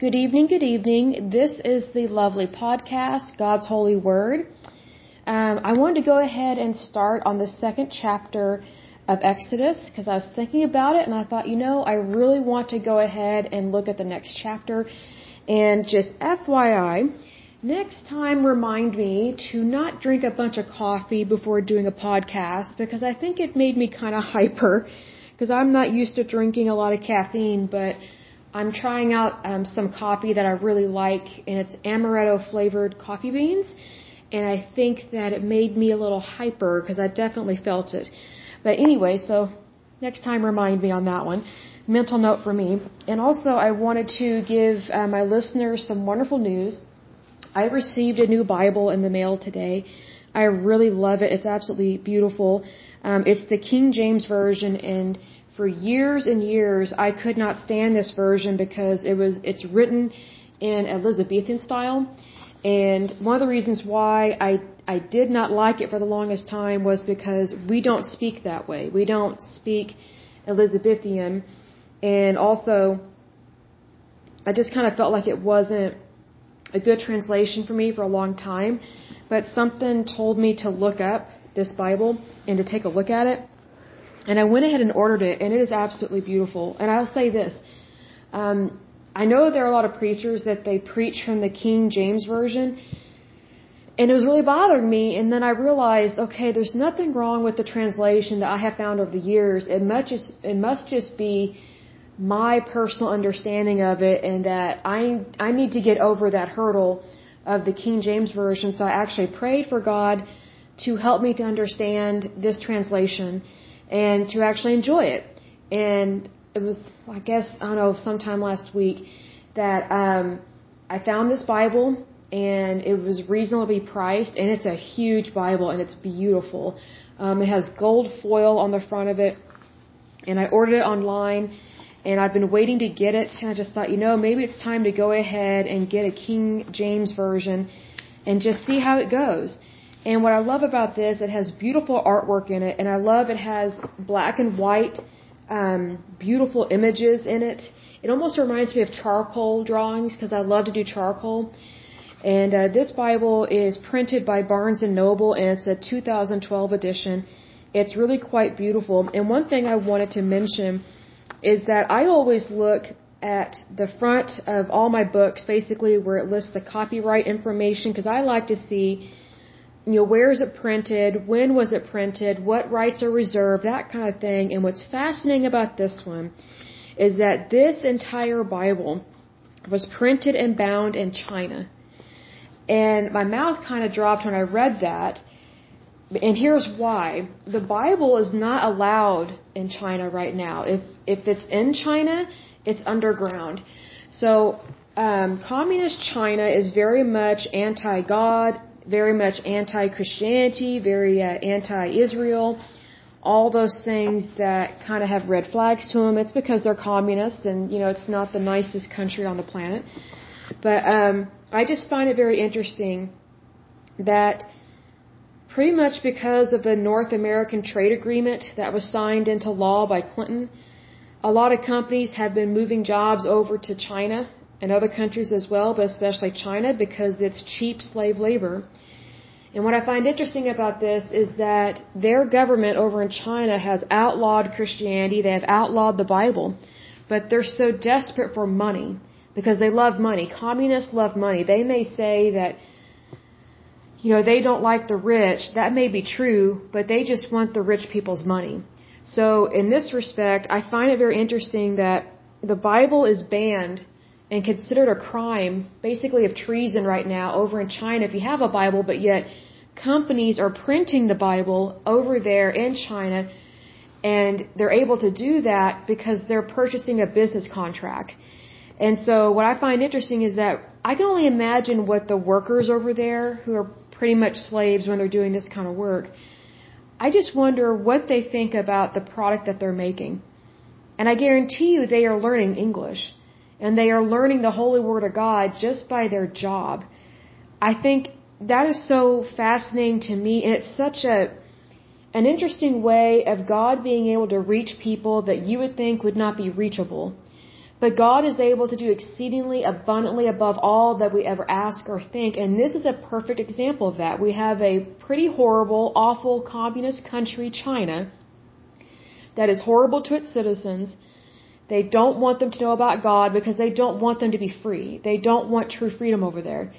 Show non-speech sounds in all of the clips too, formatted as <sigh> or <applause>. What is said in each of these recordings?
Good evening, good evening. This is the lovely podcast, God's Holy Word. Um, I wanted to go ahead and start on the second chapter of Exodus because I was thinking about it and I thought, you know, I really want to go ahead and look at the next chapter. And just FYI, next time remind me to not drink a bunch of coffee before doing a podcast because I think it made me kind of <laughs> hyper because I'm not used to drinking a lot of caffeine, but I'm trying out um, some coffee that I really like, and it's amaretto flavored coffee beans. And I think that it made me a little hyper because I definitely felt it. But anyway, so next time remind me on that one. Mental note for me. And also, I wanted to give uh, my listeners some wonderful news. I received a new Bible in the mail today. I really love it. It's absolutely beautiful. Um, it's the King James Version, and for years and years I could not stand this version because it was it's written in Elizabethan style. And one of the reasons why I I did not like it for the longest time was because we don't speak that way. We don't speak Elizabethan. And also I just kind of felt like it wasn't a good translation for me for a long time, but something told me to look up this Bible and to take a look at it and I went ahead and ordered it, and it is absolutely beautiful. And I'll say this. Um, I know there are a lot of preachers that they preach from the King James Version, and it was really bothering me. And then I realized, okay, there's nothing wrong with the translation that I have found over the years. It must just, it must just be my personal understanding of it, and that I I need to get over that hurdle of the King James Version. So I actually prayed for God to help me to understand this translation and to actually enjoy it. And it was, I guess, I don't know, sometime last week that um, I found this Bible and it was reasonably priced and it's a huge Bible and it's beautiful. Um, it has gold foil on the front of it and I ordered it online and I've been waiting to get it and I just thought, you know, maybe it's time to go ahead and get a King James version and just see how it goes. And what I love about this, it has beautiful artwork in it, and I love it has black and white, um, beautiful images in it. It almost reminds me of charcoal drawings because I love to do charcoal. And uh, this Bible is printed by Barnes and Noble, and it's a 2012 edition. It's really quite beautiful. And one thing I wanted to mention is that I always look at the front of all my books, basically where it lists the copyright information, because I like to see you know, where is it printed? When was it printed? What rights are reserved? That kind of thing. And what's fascinating about this one is that this entire Bible was printed and bound in China. And my mouth kind of dropped when I read that. And here's why. The Bible is not allowed in China right now. If, if it's in China, it's underground. So, um, communist China is very much anti-God, very much anti-Christianity, very uh, anti-Israel, all those things that kind of have red flags to them. It's because they're communist and, you know, it's not the nicest country on the planet. But um, I just find it very interesting that pretty much because of the North American trade agreement that was signed into law by Clinton, a lot of companies have been moving jobs over to China and other countries as well, but especially China because it's cheap slave labor. And what I find interesting about this is that their government over in China has outlawed Christianity, they have outlawed the Bible, but they're so desperate for money because they love money. Communists love money. They may say that you know, they don't like the rich. That may be true, but they just want the rich people's money. So in this respect, I find it very interesting that the Bible is banned and considered a crime, basically of treason right now over in China if you have a Bible, but yet companies are printing the Bible over there in China and they're able to do that because they're purchasing a business contract. And so what I find interesting is that I can only imagine what the workers over there who are pretty much slaves when they're doing this kind of work. I just wonder what they think about the product that they're making. And I guarantee you they are learning English and they are learning the holy word of God just by their job. I think that is so fascinating to me and it's such a an interesting way of God being able to reach people that you would think would not be reachable. But God is able to do exceedingly abundantly above all that we ever ask or think. And this is a perfect example of that. We have a pretty horrible, awful communist country, China, that is horrible to its citizens. They don't want them to know about God because they don't want them to be free. They don't want true freedom over there.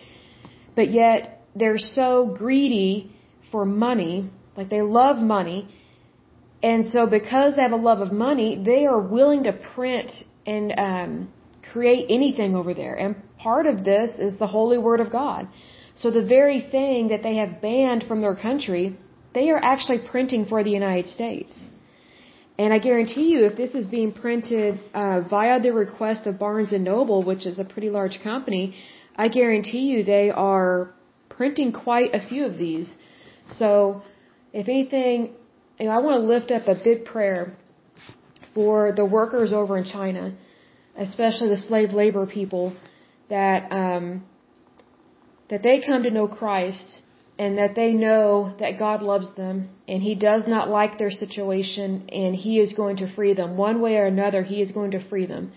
But yet, they're so greedy for money, like they love money. And so because they have a love of money, they are willing to print and um, create anything over there. And part of this is the holy word of God. So the very thing that they have banned from their country, they are actually printing for the United States. And I guarantee you, if this is being printed uh, via the request of Barnes and Noble, which is a pretty large company, I guarantee you they are printing quite a few of these. So, if anything, you know, I want to lift up a big prayer for the workers over in China, especially the slave labor people, that um, that they come to know Christ and that they know that God loves them and He does not like their situation and He is going to free them one way or another. He is going to free them.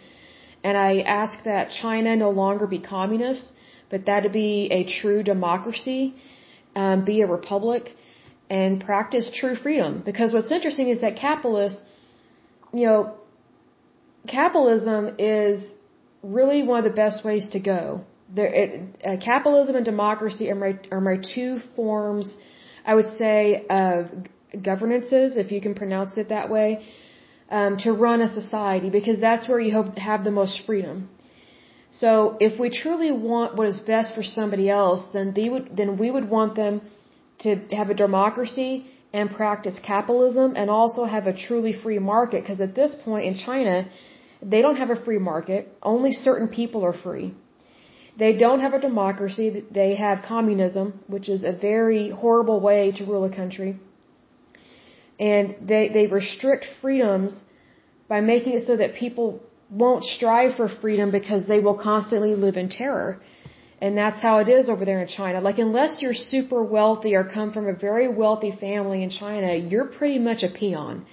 And I ask that China no longer be communist, but that to be a true democracy, um, be a republic, and practice true freedom. Because what's interesting is that capitalists you know, capitalism is really one of the best ways to go. There, it, uh, capitalism and democracy are my, are my two forms, I would say, of governances, if you can pronounce it that way, um, to run a society because that's where you have, have the most freedom. So if we truly want what is best for somebody else, then they would, then we would want them to have a democracy and practice capitalism and also have a truly free market because at this point in China, they don't have a free market. Only certain people are free. They don't have a democracy. They have communism, which is a very horrible way to rule a country. And they, they restrict freedoms by making it so that people won't strive for freedom because they will constantly live in terror. And that's how it is over there in China. Like, unless you're super wealthy or come from a very wealthy family in China, you're pretty much a peon.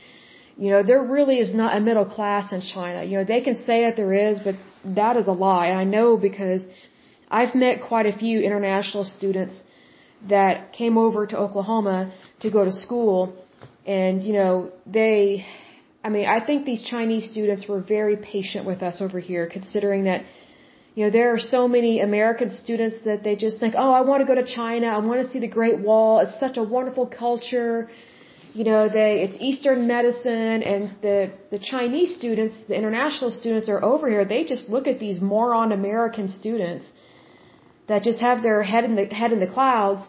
You know, there really is not a middle class in China. You know, they can say that there is, but that is a lie. And I know because I've met quite a few international students that came over to Oklahoma to go to school. And, you know, they, I mean, I think these Chinese students were very patient with us over here, considering that you know, there are so many American students that they just think, oh, I want to go to China. I want to see the Great Wall. It's such a wonderful culture. You know, they, it's Eastern medicine and the, the Chinese students, the international students that are over here, they just look at these moron American students that just have their head in the, head in the clouds.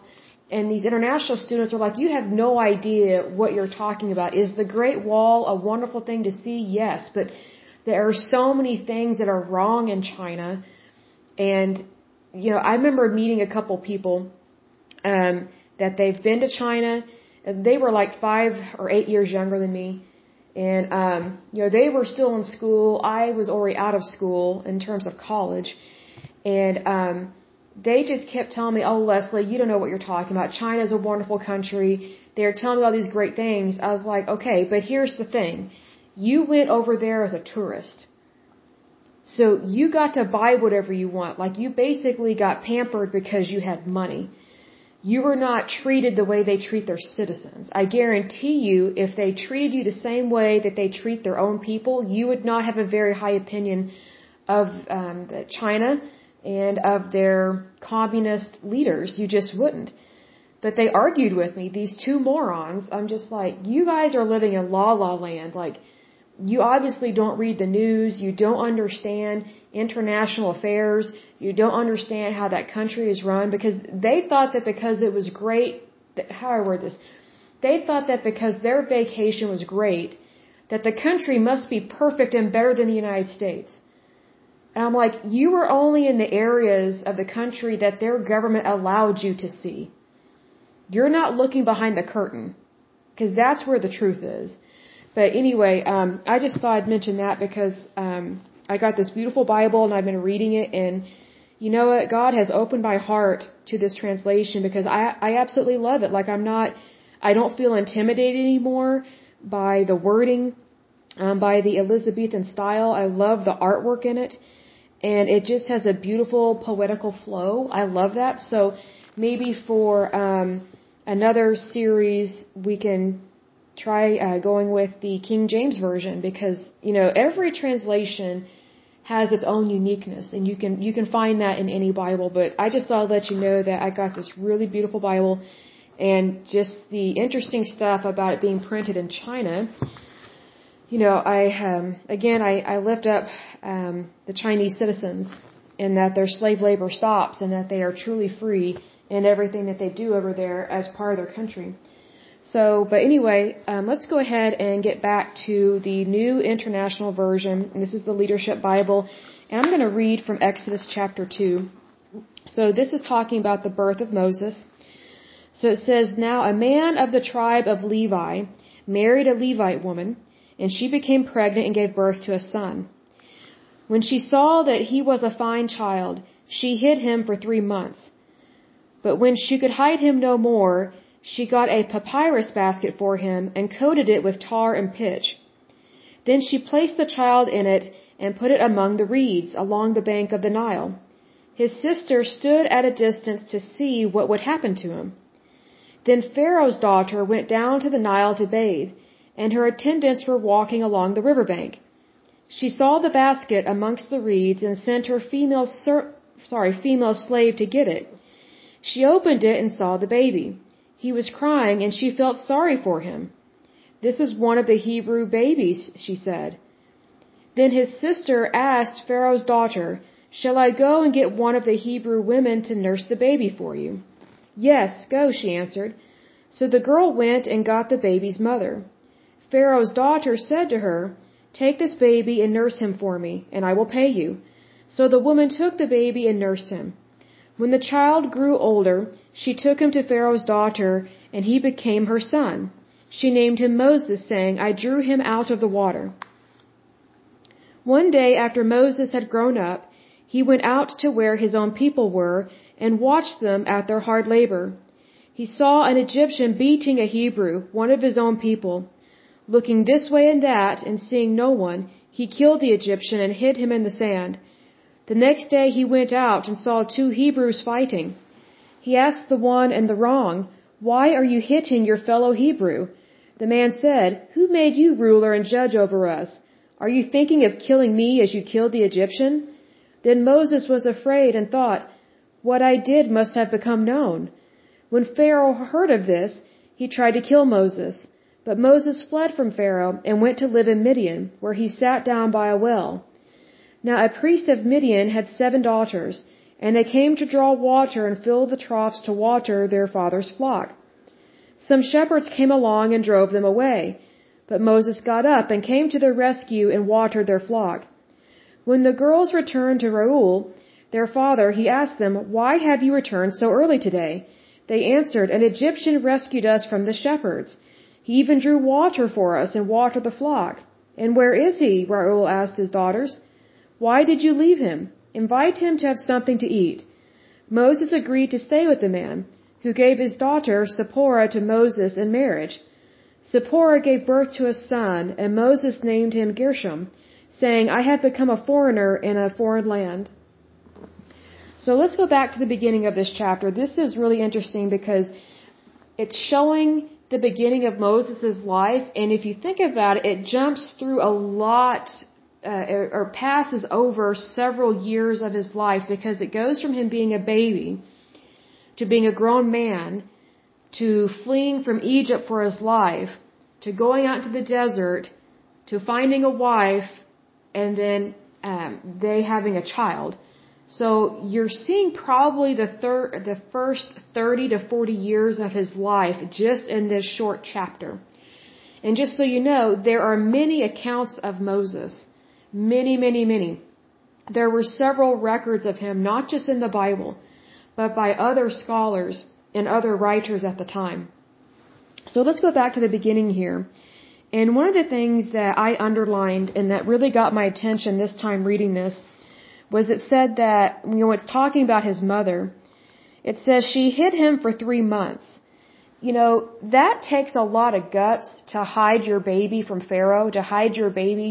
And these international students are like, you have no idea what you're talking about. Is the Great Wall a wonderful thing to see? Yes, but there are so many things that are wrong in China. And, you know, I remember meeting a couple people, um, that they've been to China. They were like five or eight years younger than me. And, um, you know, they were still in school. I was already out of school in terms of college. And, um, they just kept telling me, oh, Leslie, you don't know what you're talking about. China's a wonderful country. They're telling me all these great things. I was like, okay, but here's the thing. You went over there as a tourist. So you got to buy whatever you want. Like you basically got pampered because you had money. You were not treated the way they treat their citizens. I guarantee you, if they treated you the same way that they treat their own people, you would not have a very high opinion of um, China and of their communist leaders. You just wouldn't. But they argued with me, these two morons. I'm just like, you guys are living in la la land. Like, you obviously don't read the news, you don't understand international affairs, you don't understand how that country is run because they thought that because it was great, how I word this, they thought that because their vacation was great, that the country must be perfect and better than the United States. And I'm like, you were only in the areas of the country that their government allowed you to see. You're not looking behind the curtain. Because that's where the truth is. But anyway, um, I just thought I'd mention that because um, I got this beautiful Bible and I've been reading it, and you know what? God has opened my heart to this translation because I I absolutely love it. Like I'm not, I don't feel intimidated anymore by the wording. um, by the Elizabethan style. I love the artwork in it, and it just has a beautiful poetical flow. I love that. So maybe for um, another series, we can try uh, going with the King James version because you know every translation has its own uniqueness and you can you can find that in any Bible but I just thought I'd let you know that I got this really beautiful Bible and just the interesting stuff about it being printed in China you know I um again I I lift up um the Chinese citizens in that their slave labor stops and that they are truly free in everything that they do over there as part of their country so, but anyway, um, let's go ahead and get back to the New International Version. And this is the Leadership Bible. And I'm going to read from Exodus chapter 2. So this is talking about the birth of Moses. So it says, Now a man of the tribe of Levi married a Levite woman, and she became pregnant and gave birth to a son. When she saw that he was a fine child, she hid him for three months. But when she could hide him no more, she got a papyrus basket for him and coated it with tar and pitch. Then she placed the child in it and put it among the reeds along the bank of the Nile. His sister stood at a distance to see what would happen to him. Then Pharaoh's daughter went down to the Nile to bathe, and her attendants were walking along the river bank. She saw the basket amongst the reeds and sent her female sorry, female slave to get it. She opened it and saw the baby. He was crying and she felt sorry for him. This is one of the Hebrew babies, she said. Then his sister asked Pharaoh's daughter, Shall I go and get one of the Hebrew women to nurse the baby for you? Yes, go, she answered. So the girl went and got the baby's mother. Pharaoh's daughter said to her, Take this baby and nurse him for me, and I will pay you. So the woman took the baby and nursed him. When the child grew older, she took him to Pharaoh's daughter, and he became her son. She named him Moses, saying, I drew him out of the water. One day after Moses had grown up, he went out to where his own people were and watched them at their hard labor. He saw an Egyptian beating a Hebrew, one of his own people. Looking this way and that and seeing no one, he killed the Egyptian and hid him in the sand. The next day he went out and saw two Hebrews fighting. He asked the one and the wrong, Why are you hitting your fellow Hebrew? The man said, Who made you ruler and judge over us? Are you thinking of killing me as you killed the Egyptian? Then Moses was afraid and thought, What I did must have become known. When Pharaoh heard of this, he tried to kill Moses. But Moses fled from Pharaoh and went to live in Midian, where he sat down by a well. Now a priest of Midian had seven daughters, and they came to draw water and fill the troughs to water their father's flock. Some shepherds came along and drove them away. But Moses got up and came to their rescue and watered their flock. When the girls returned to Reuel, their father, he asked them, Why have you returned so early today? They answered, An Egyptian rescued us from the shepherds. He even drew water for us and watered the flock. And where is he? Reuel asked his daughters. Why did you leave him? Invite him to have something to eat. Moses agreed to stay with the man, who gave his daughter Zipporah to Moses in marriage. Zipporah gave birth to a son, and Moses named him Gershom, saying, I have become a foreigner in a foreign land. So let's go back to the beginning of this chapter. This is really interesting because it's showing the beginning of Moses' life, and if you think about it, it jumps through a lot uh, or passes over several years of his life because it goes from him being a baby to being a grown man to fleeing from Egypt for his life to going out to the desert to finding a wife and then um, they having a child. So you're seeing probably the third, the first 30 to 40 years of his life just in this short chapter. And just so you know, there are many accounts of Moses. Many, many, many. There were several records of him, not just in the Bible, but by other scholars and other writers at the time. So let's go back to the beginning here. And one of the things that I underlined and that really got my attention this time reading this was it said that, you know, it's talking about his mother. It says she hid him for three months. you know, that takes a lot of guts to hide your baby from Pharaoh, to hide your baby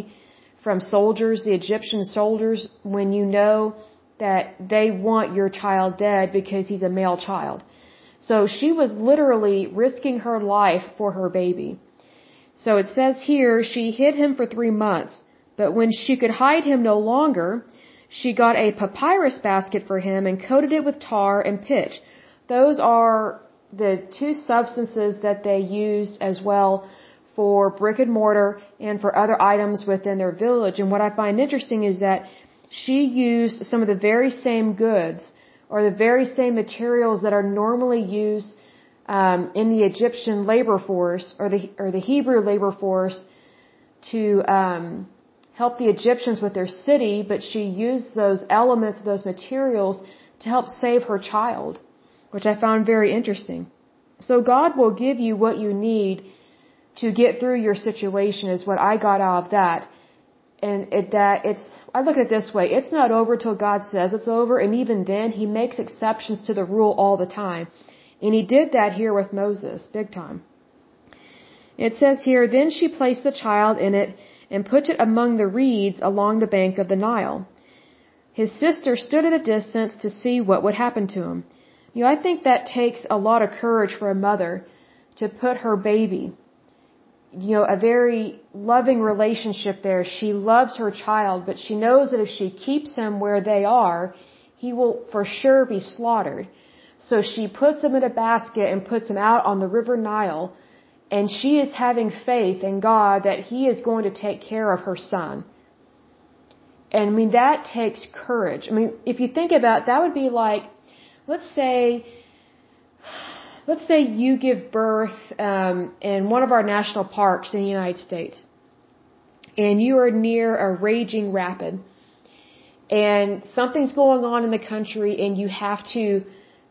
from soldiers, the Egyptian soldiers, when you know that they want your child dead because he's a male child. So she was literally risking her life for her baby. So it says here, she hid him for three months, but when she could hide him no longer, she got a papyrus basket for him and coated it with tar and pitch. Those are the two substances that they used as well for brick and mortar and for other items within their village. And what I find interesting is that she used some of the very same goods or the very same materials that are normally used um, in the Egyptian labor force or the or the Hebrew labor force to um, help the Egyptians with their city, but she used those elements, those materials to help save her child which I found very interesting. So God will give you what you need to get through your situation is what I got out of that. And it, that it's, I look at it this way, it's not over till God says it's over, and even then, He makes exceptions to the rule all the time. And He did that here with Moses, big time. It says here, then she placed the child in it and put it among the reeds along the bank of the Nile. His sister stood at a distance to see what would happen to him. You know, I think that takes a lot of courage for a mother to put her baby, you know, a very loving relationship there. She loves her child, but she knows that if she keeps him where they are, he will for sure be slaughtered. So she puts him in a basket and puts him out on the river Nile, and she is having faith in God that he is going to take care of her son. And I mean, that takes courage. I mean, if you think about it, that would be like let's say let's say you give birth um, in one of our national parks in the United States, and you are near a raging rapid, and something's going on in the country, and you have to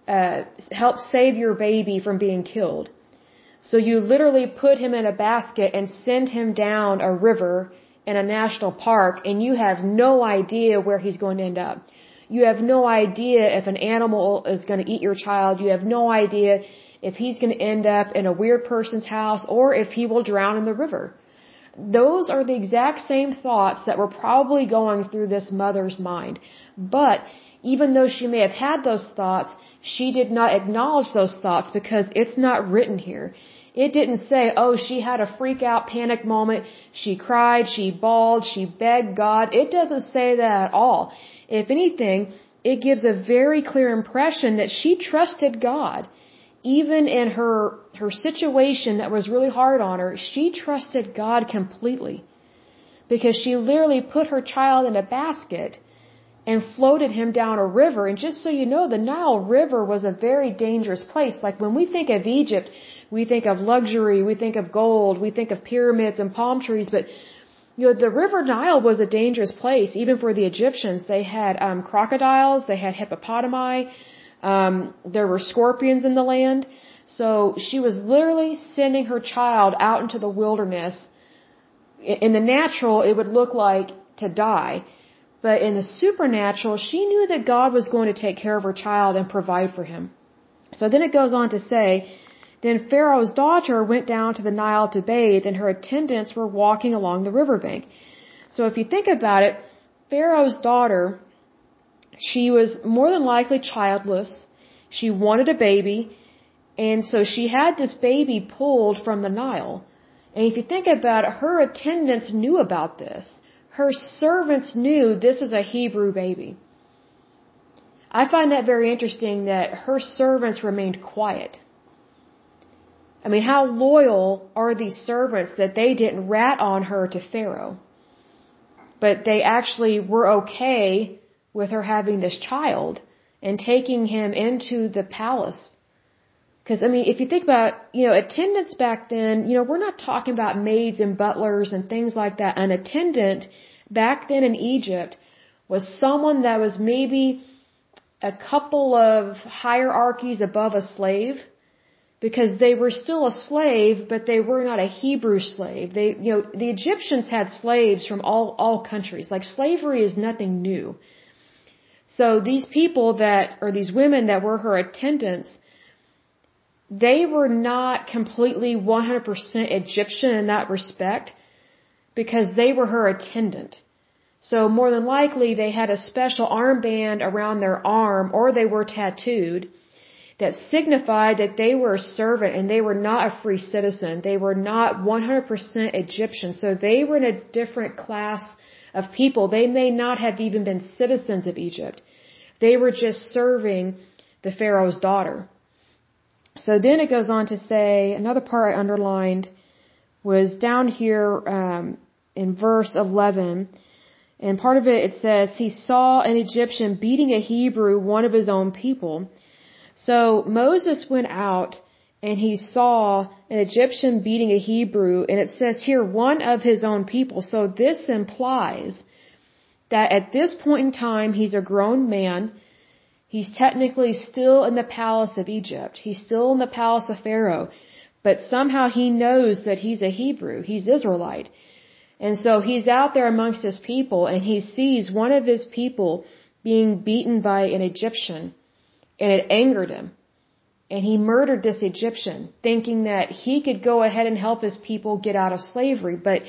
uh, help save your baby from being killed. So you literally put him in a basket and send him down a river in a national park, and you have no idea where he's going to end up. You have no idea if an animal is going to eat your child. You have no idea if he's going to end up in a weird person's house or if he will drown in the river. Those are the exact same thoughts that were probably going through this mother's mind. But even though she may have had those thoughts, she did not acknowledge those thoughts because it's not written here. It didn't say, oh, she had a freak out panic moment, she cried, she bawled, she begged God. It doesn't say that at all. If anything, it gives a very clear impression that she trusted God. Even in her, her situation that was really hard on her, she trusted God completely. Because she literally put her child in a basket and floated him down a river. And just so you know, the Nile River was a very dangerous place. Like when we think of Egypt, we think of luxury, we think of gold, we think of pyramids and palm trees, but you know, the River Nile was a dangerous place, even for the Egyptians. They had um, crocodiles, they had hippopotami, um, there were scorpions in the land. So she was literally sending her child out into the wilderness. In the natural, it would look like to die. But in the supernatural, she knew that God was going to take care of her child and provide for him. So then it goes on to say, then Pharaoh's daughter went down to the Nile to bathe, and her attendants were walking along the riverbank. So if you think about it, Pharaoh's daughter, she was more than likely childless. She wanted a baby, and so she had this baby pulled from the Nile. And if you think about it, her attendants knew about this. Her servants knew this was a Hebrew baby. I find that very interesting that her servants remained quiet. I mean, how loyal are these servants that they didn't rat on her to Pharaoh? But they actually were okay with her having this child and taking him into the palace. Because, I mean, if you think about, you know, attendants back then, you know, we're not talking about maids and butlers and things like that. An attendant back then in Egypt was someone that was maybe a couple of hierarchies above a slave because they were still a slave, but they were not a Hebrew slave. They, you know, the Egyptians had slaves from all, all countries. Like slavery is nothing new. So these people that, or these women that were her attendants, they were not completely 100% Egyptian in that respect because they were her attendant. So more than likely they had a special armband around their arm or they were tattooed that signified that they were a servant and they were not a free citizen. They were not 100% Egyptian. So they were in a different class of people. They may not have even been citizens of Egypt. They were just serving the Pharaoh's daughter. So then it goes on to say, another part I underlined was down here um, in verse 11. And part of it, it says, he saw an Egyptian beating a Hebrew, one of his own people. So Moses went out and he saw an Egyptian beating a Hebrew, and it says here, one of his own people. So this implies that at this point in time, he's a grown man. He's technically still in the palace of Egypt. He's still in the palace of Pharaoh. But somehow he knows that he's a Hebrew. He's Israelite. And so he's out there amongst his people and he sees one of his people being beaten by an Egyptian and it angered him. And he murdered this Egyptian, thinking that he could go ahead and help his people get out of slavery. But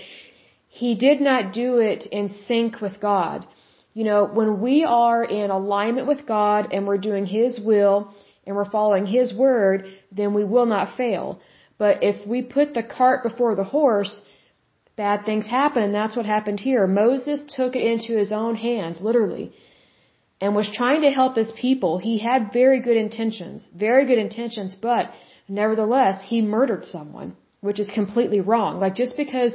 he did not do it in sync with God. You know, when we are in alignment with God and we're doing His will and we're following His word, then we will not fail. But if we put the cart before the horse, bad things happen, and that's what happened here. Moses took it into his own hands, literally and was trying to help his people. He had very good intentions, very good intentions, but nevertheless, he murdered someone, which is completely wrong. Like just because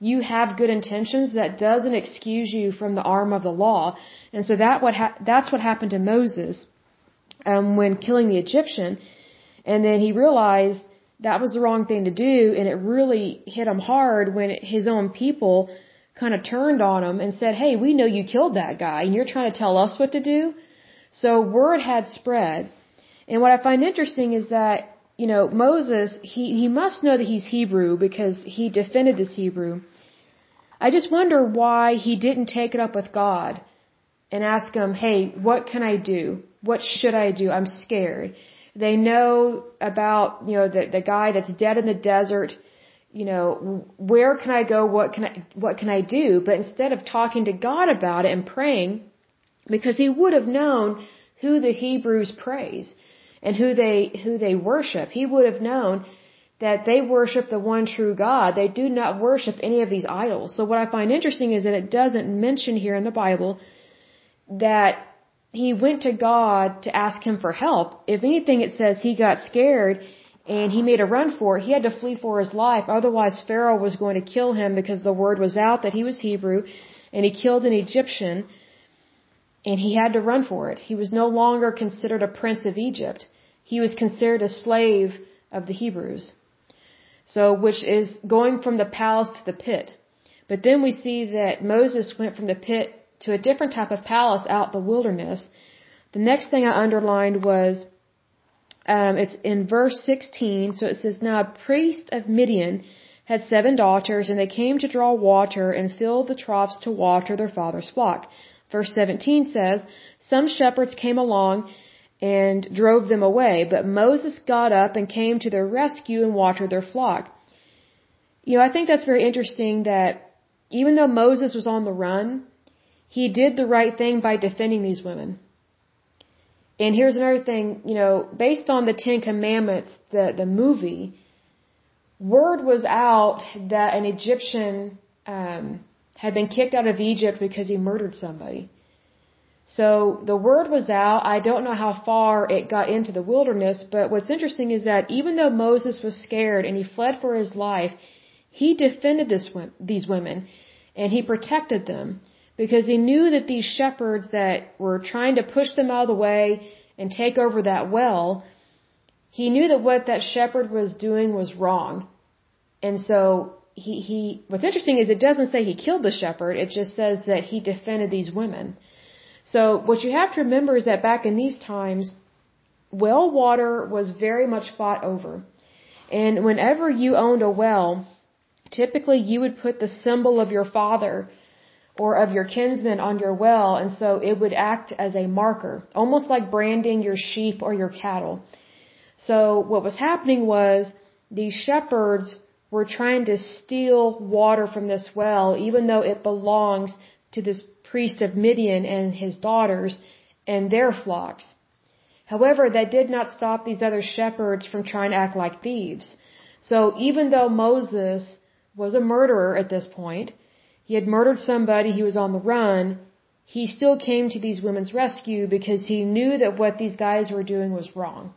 you have good intentions, that doesn't excuse you from the arm of the law. And so that what ha- that's what happened to Moses um, when killing the Egyptian. And then he realized that was the wrong thing to do, and it really hit him hard when his own people kind of turned on him and said, Hey, we know you killed that guy and you're trying to tell us what to do. So word had spread. And what I find interesting is that, you know, Moses, he, he must know that he's Hebrew because he defended this Hebrew. I just wonder why he didn't take it up with God and ask him, Hey, what can I do? What should I do? I'm scared. They know about, you know, the, the guy that's dead in the desert you know, where can I go? What can I, what can I do? But instead of talking to God about it and praying, because he would have known who the Hebrews praise and who they, who they worship. He would have known that they worship the one true God. They do not worship any of these idols. So what I find interesting is that it doesn't mention here in the Bible that he went to God to ask him for help. If anything, it says he got scared and he made a run for it. He had to flee for his life. Otherwise, Pharaoh was going to kill him because the word was out that he was Hebrew, and he killed an Egyptian, and he had to run for it. He was no longer considered a prince of Egypt. He was considered a slave of the Hebrews. So, which is going from the palace to the pit. But then we see that Moses went from the pit to a different type of palace out in the wilderness. The next thing I underlined was um, it's in verse 16. So it says, Now a priest of Midian had seven daughters, and they came to draw water and fill the troughs to water their father's flock. Verse 17 says, Some shepherds came along and drove them away, but Moses got up and came to their rescue and watered their flock. You know, I think that's very interesting that even though Moses was on the run, he did the right thing by defending these women. And here's another thing, you know, based on the Ten Commandments, the, the movie, word was out that an Egyptian um, had been kicked out of Egypt because he murdered somebody. So the word was out. I don't know how far it got into the wilderness, but what's interesting is that even though Moses was scared and he fled for his life, he defended this, these women and he protected them because he knew that these shepherds that were trying to push them out of the way and take over that well, he knew that what that shepherd was doing was wrong. And so he, he, what's interesting is it doesn't say he killed the shepherd, it just says that he defended these women. So what you have to remember is that back in these times, well water was very much fought over. And whenever you owned a well, typically you would put the symbol of your father or of your kinsman on your well, and so it would act as a marker, almost like branding your sheep or your cattle. So what was happening was these shepherds were trying to steal water from this well, even though it belongs to this priest of Midian and his daughters and their flocks. However, that did not stop these other shepherds from trying to act like thieves. So even though Moses was a murderer at this point, he had murdered somebody, he was on the run, he still came to these women's rescue because he knew that what these guys were doing was wrong.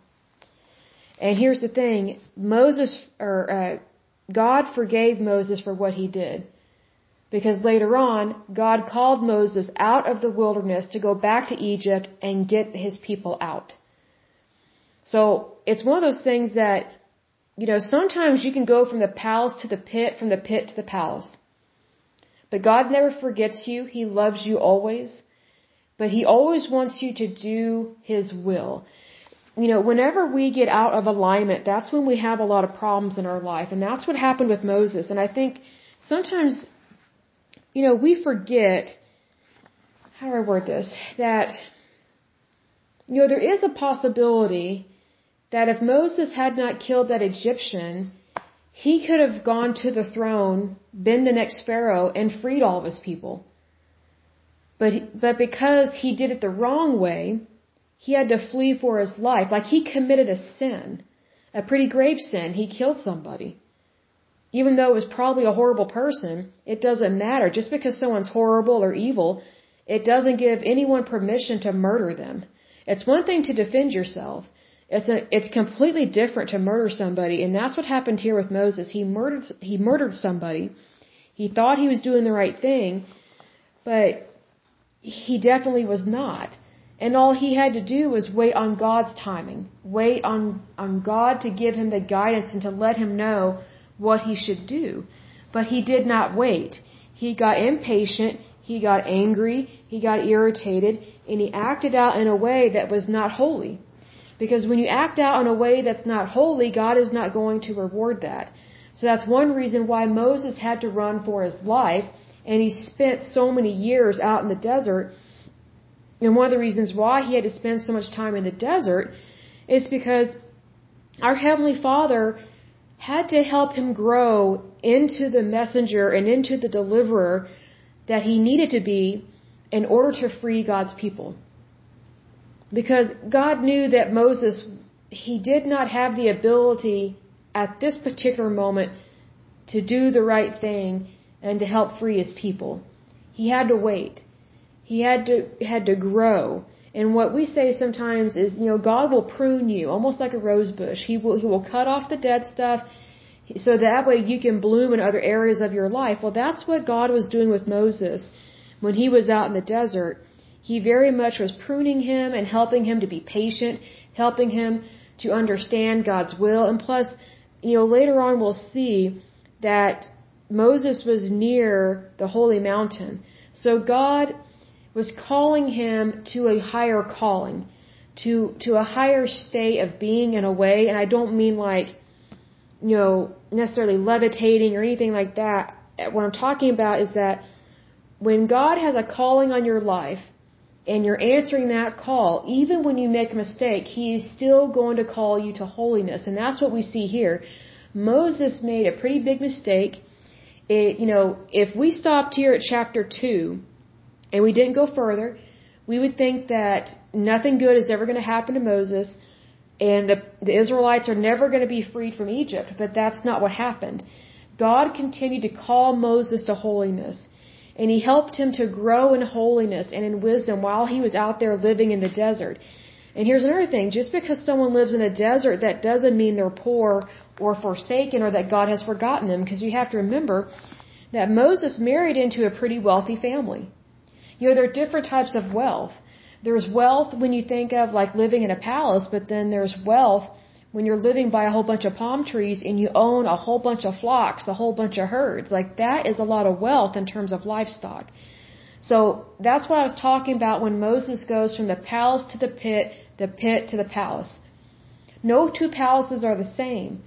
And here's the thing, Moses, or, uh, God forgave Moses for what he did. Because later on, God called Moses out of the wilderness to go back to Egypt and get his people out. So, it's one of those things that, you know, sometimes you can go from the palace to the pit, from the pit to the palace. But God never forgets you. He loves you always. But He always wants you to do His will. You know, whenever we get out of alignment, that's when we have a lot of problems in our life. And that's what happened with Moses. And I think sometimes, you know, we forget, how do I word this? That, you know, there is a possibility that if Moses had not killed that Egyptian, he could have gone to the throne, been the next Pharaoh, and freed all of his people. But, but because he did it the wrong way, he had to flee for his life. Like he committed a sin, a pretty grave sin. He killed somebody. Even though it was probably a horrible person, it doesn't matter. Just because someone's horrible or evil, it doesn't give anyone permission to murder them. It's one thing to defend yourself. It's a, it's completely different to murder somebody, and that's what happened here with Moses. He murdered he murdered somebody. He thought he was doing the right thing, but he definitely was not. And all he had to do was wait on God's timing, wait on on God to give him the guidance and to let him know what he should do. But he did not wait. He got impatient, he got angry, he got irritated, and he acted out in a way that was not holy. Because when you act out in a way that's not holy, God is not going to reward that. So that's one reason why Moses had to run for his life, and he spent so many years out in the desert. And one of the reasons why he had to spend so much time in the desert is because our Heavenly Father had to help him grow into the messenger and into the deliverer that he needed to be in order to free God's people. Because God knew that Moses, he did not have the ability at this particular moment to do the right thing and to help free his people. He had to wait. He had to, had to grow. And what we say sometimes is, you know, God will prune you, almost like a rose bush. He will, he will cut off the dead stuff so that way you can bloom in other areas of your life. Well, that's what God was doing with Moses when he was out in the desert. He very much was pruning him and helping him to be patient, helping him to understand God's will. And plus, you know, later on we'll see that Moses was near the holy mountain. So God was calling him to a higher calling, to, to a higher state of being in a way. And I don't mean like, you know, necessarily levitating or anything like that. What I'm talking about is that when God has a calling on your life, and you're answering that call, even when you make a mistake, he is still going to call you to holiness. And that's what we see here. Moses made a pretty big mistake. It, you know, if we stopped here at chapter 2 and we didn't go further, we would think that nothing good is ever going to happen to Moses and the, the Israelites are never going to be freed from Egypt. But that's not what happened. God continued to call Moses to holiness and he helped him to grow in holiness and in wisdom while he was out there living in the desert. And here's another thing, just because someone lives in a desert, that doesn't mean they're poor or forsaken or that God has forgotten them, because you have to remember that Moses married into a pretty wealthy family. You know, there are different types of wealth. There's wealth when you think of like living in a palace, but then there's wealth when you're living by a whole bunch of palm trees and you own a whole bunch of flocks, a whole bunch of herds, like that is a lot of wealth in terms of livestock. So that's what I was talking about when Moses goes from the palace to the pit, the pit to the palace. No two palaces are the same.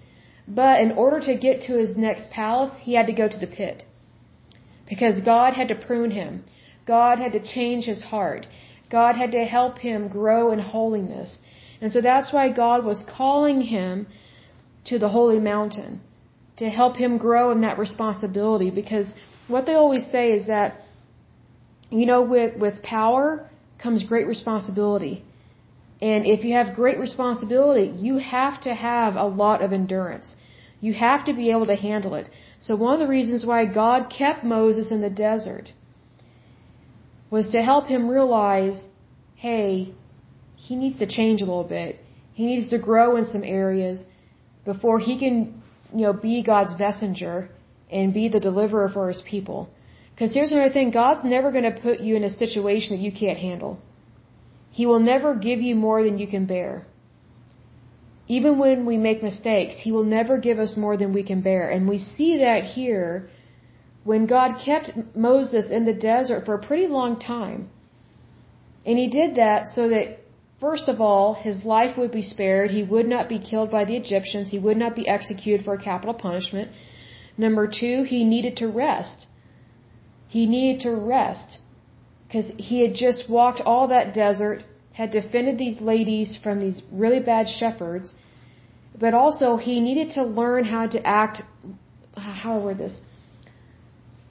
But in order to get to his next palace, he had to go to the pit. Because God had to prune him. God had to change his heart. God had to help him grow in holiness. And so that's why God was calling him to the holy mountain to help him grow in that responsibility because what they always say is that you know with with power comes great responsibility. And if you have great responsibility, you have to have a lot of endurance. You have to be able to handle it. So one of the reasons why God kept Moses in the desert was to help him realize, hey, he needs to change a little bit. He needs to grow in some areas before he can, you know, be God's messenger and be the deliverer for his people. Because here's another thing, God's never going to put you in a situation that you can't handle. He will never give you more than you can bear. Even when we make mistakes, He will never give us more than we can bear. And we see that here when God kept Moses in the desert for a pretty long time. And He did that so that, first of all, his life would be spared. He would not be killed by the Egyptians. He would not be executed for a capital punishment. Number two, he needed to rest. He needed to rest because he had just walked all that desert, had defended these ladies from these really bad shepherds, but also he needed to learn how to act, how do I word this?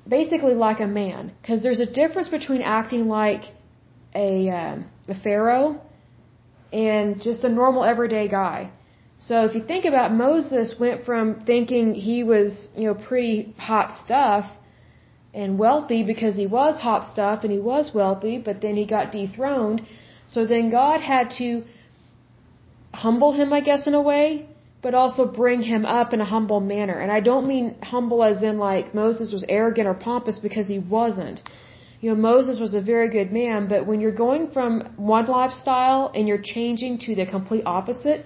Basically like a man, because there's a difference between acting like a, uh, a pharaoh and just a normal everyday guy. So if you think about Moses went from thinking he was, you know, pretty hot stuff and wealthy because he was hot stuff and he was wealthy, but then he got dethroned. So then God had to humble him, I guess, in a way, but also bring him up in a humble manner. And I don't mean humble as in like Moses was arrogant or pompous because he wasn't. You know, Moses was a very good man, but when you're going from one lifestyle and you're changing to the complete opposite,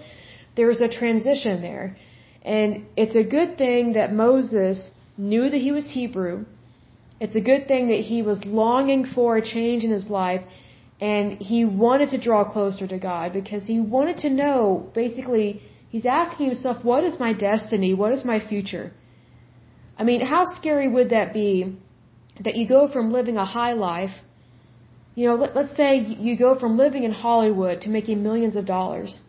there is a transition there. And it's a good thing that Moses knew that he was Hebrew it's a good thing that he was longing for a change in his life and he wanted to draw closer to God because he wanted to know, basically, he's asking himself, what is my destiny? What is my future? I mean, how scary would that be that you go from living a high life, you know, let, let's say you go from living in Hollywood to making millions of dollars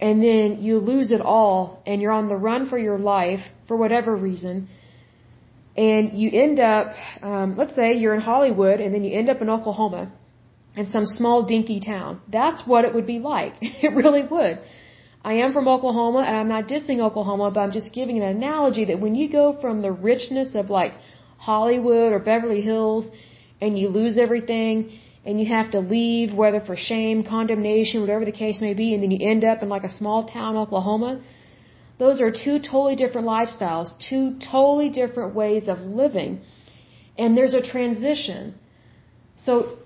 and then you lose it all and you're on the run for your life for whatever reason and you end up, um, let's say you're in Hollywood and then you end up in Oklahoma in some small dinky town. That's what it would be like. <laughs> it really would. I am from Oklahoma and I'm not dissing Oklahoma, but I'm just giving an analogy that when you go from the richness of like Hollywood or Beverly Hills and you lose everything and you have to leave, whether for shame, condemnation, whatever the case may be, and then you end up in like a small town, Oklahoma, those are two totally different lifestyles, two totally different ways of living. And there's a transition. So,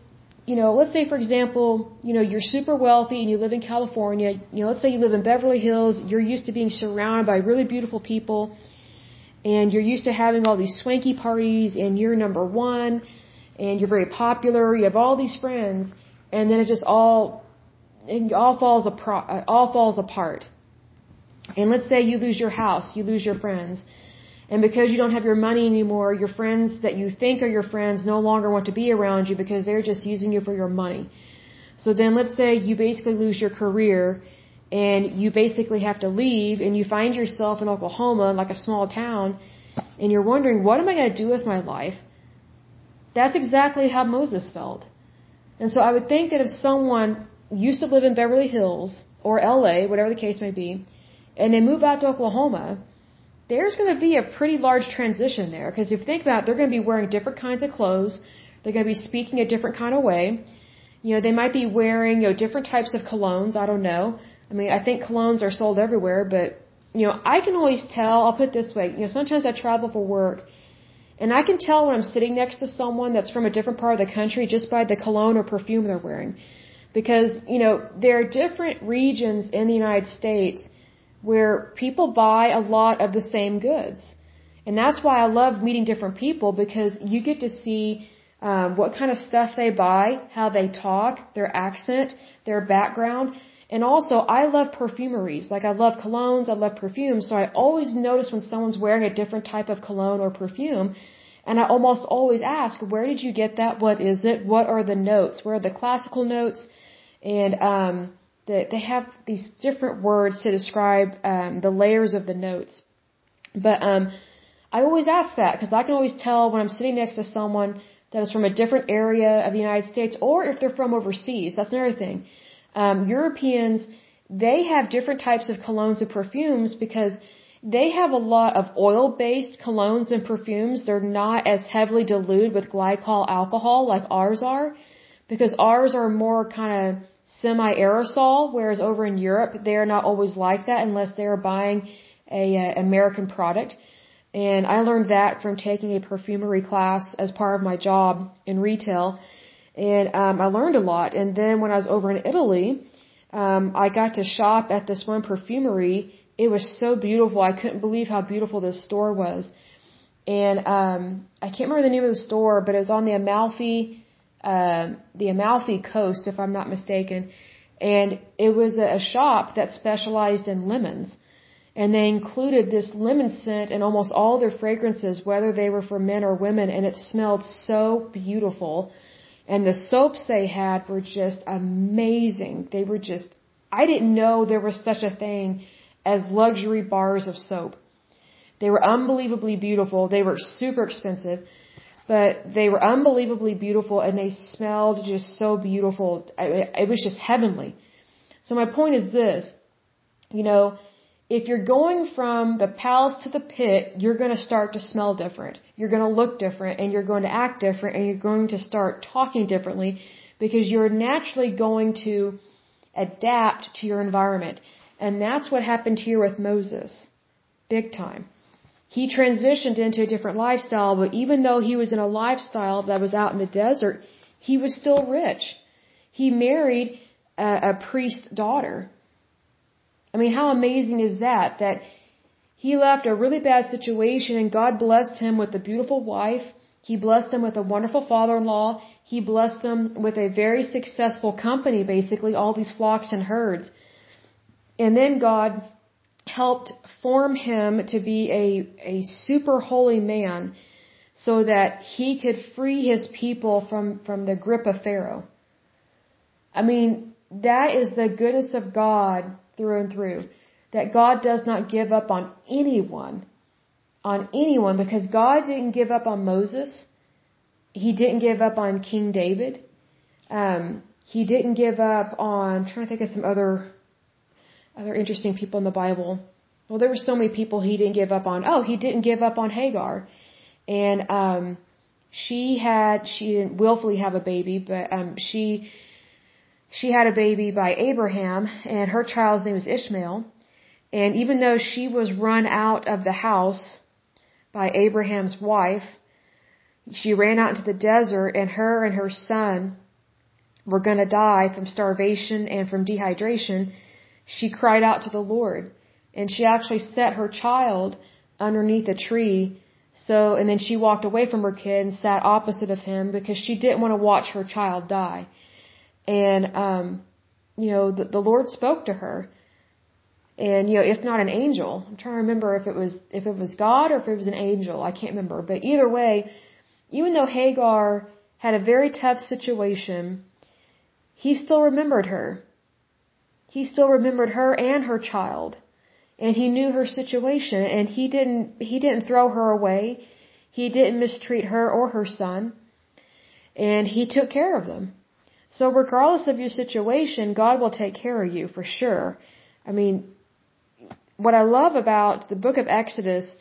you know, let's say for example, you know, you're super wealthy and you live in California. You know, let's say you live in Beverly Hills. You're used to being surrounded by really beautiful people. And you're used to having all these swanky parties and you're number one and you're very popular. You have all these friends. And then it just all, it all falls apart, all falls apart and let's say you lose your house, you lose your friends. And because you don't have your money anymore, your friends that you think are your friends no longer want to be around you because they're just using you for your money. So then let's say you basically lose your career and you basically have to leave and you find yourself in Oklahoma, like a small town, and you're wondering, what am I going to do with my life? That's exactly how Moses felt. And so I would think that if someone used to live in Beverly Hills or LA, whatever the case may be, and they move out to Oklahoma, there's going to be a pretty large transition there. Because if you think about it, they're going to be wearing different kinds of clothes. They're going to be speaking a different kind of way. You know, they might be wearing, you know, different types of colognes. I don't know. I mean, I think colognes are sold everywhere, but, you know, I can always tell, I'll put it this way, you know, sometimes I travel for work, and I can tell when I'm sitting next to someone that's from a different part of the country just by the cologne or perfume they're wearing. Because, you know, there are different regions in the United States where people buy a lot of the same goods. And that's why I love meeting different people because you get to see um, what kind of stuff they buy, how they talk, their accent, their background. And also, I love perfumeries. Like, I love colognes, I love perfumes. So I always notice when someone's wearing a different type of cologne or perfume. And I almost always ask, where did you get that? What is it? What are the notes? Where are the classical notes? And, um, that they have these different words to describe um, the layers of the notes. But um, I always ask that because I can always tell when I'm sitting next to someone that is from a different area of the United States or if they're from overseas. That's another thing. Um, Europeans, they have different types of colognes and perfumes because they have a lot of oil-based colognes and perfumes. They're not as heavily diluted with glycol alcohol like ours are because ours are more kind of semi-aerosol, whereas over in Europe, they're not always like that unless they're buying a, a uh, American product. And I learned that from taking a perfumery class as part of my job in retail. And um, I learned a lot. And then when I was over in Italy, um, I got to shop at this one perfumery. It was so beautiful. I couldn't believe how beautiful this store was. And um, I can't remember the name of the store, but it was on the Amalfi, uh, the Amalfi Coast, if I'm not mistaken. And it was a, a shop that specialized in lemons and they included this lemon scent in almost all their fragrances, whether they were for men or women, and it smelled so beautiful. And the soaps they had were just amazing. They were just, I didn't know there was such a thing as luxury bars of soap. They were unbelievably beautiful. They were super expensive, but they were unbelievably beautiful and they smelled just so beautiful. It was just heavenly. So my point is this, you know, if you're going from the palace to the pit, you're going to start to smell different. You're going to look different and you're going to act different and you're going to start talking differently because you're naturally going to adapt to your environment. And that's what happened here with Moses. Big time. He transitioned into a different lifestyle, but even though he was in a lifestyle that was out in the desert, he was still rich. He married a, a priest's daughter I mean, how amazing is that? That he left a really bad situation and God blessed him with a beautiful wife. He blessed him with a wonderful father-in-law. He blessed him with a very successful company, basically, all these flocks and herds. And then God helped form him to be a, a super holy man so that he could free his people from, from the grip of Pharaoh. I mean, that is the goodness of God through and through. That God does not give up on anyone, on anyone, because God didn't give up on Moses. He didn't give up on King David. Um, he didn't give up on, I'm trying to think of some other, other interesting people in the Bible. Well, there were so many people he didn't give up on. Oh, he didn't give up on Hagar. And, um, she had, she didn't willfully have a baby, but, um, she, she had a baby by Abraham, and her child's name was Ishmael. And even though she was run out of the house by Abraham's wife, she ran out into the desert, and her and her son were going to die from starvation and from dehydration. She cried out to the Lord, and she actually set her child underneath a tree. So, and then she walked away from her kid and sat opposite of him because she didn't want to watch her child die. And, um, you know, the, the Lord spoke to her. And, you know, if not an angel, I'm trying to remember if it was, if it was God or if it was an angel. I can't remember. But either way, even though Hagar had a very tough situation, he still remembered her. He still remembered her and her child. And he knew her situation and he didn't, he didn't throw her away. He didn't mistreat her or her son. And he took care of them. So regardless of your situation, God will take care of you for sure. I mean, what I love about the book of Exodus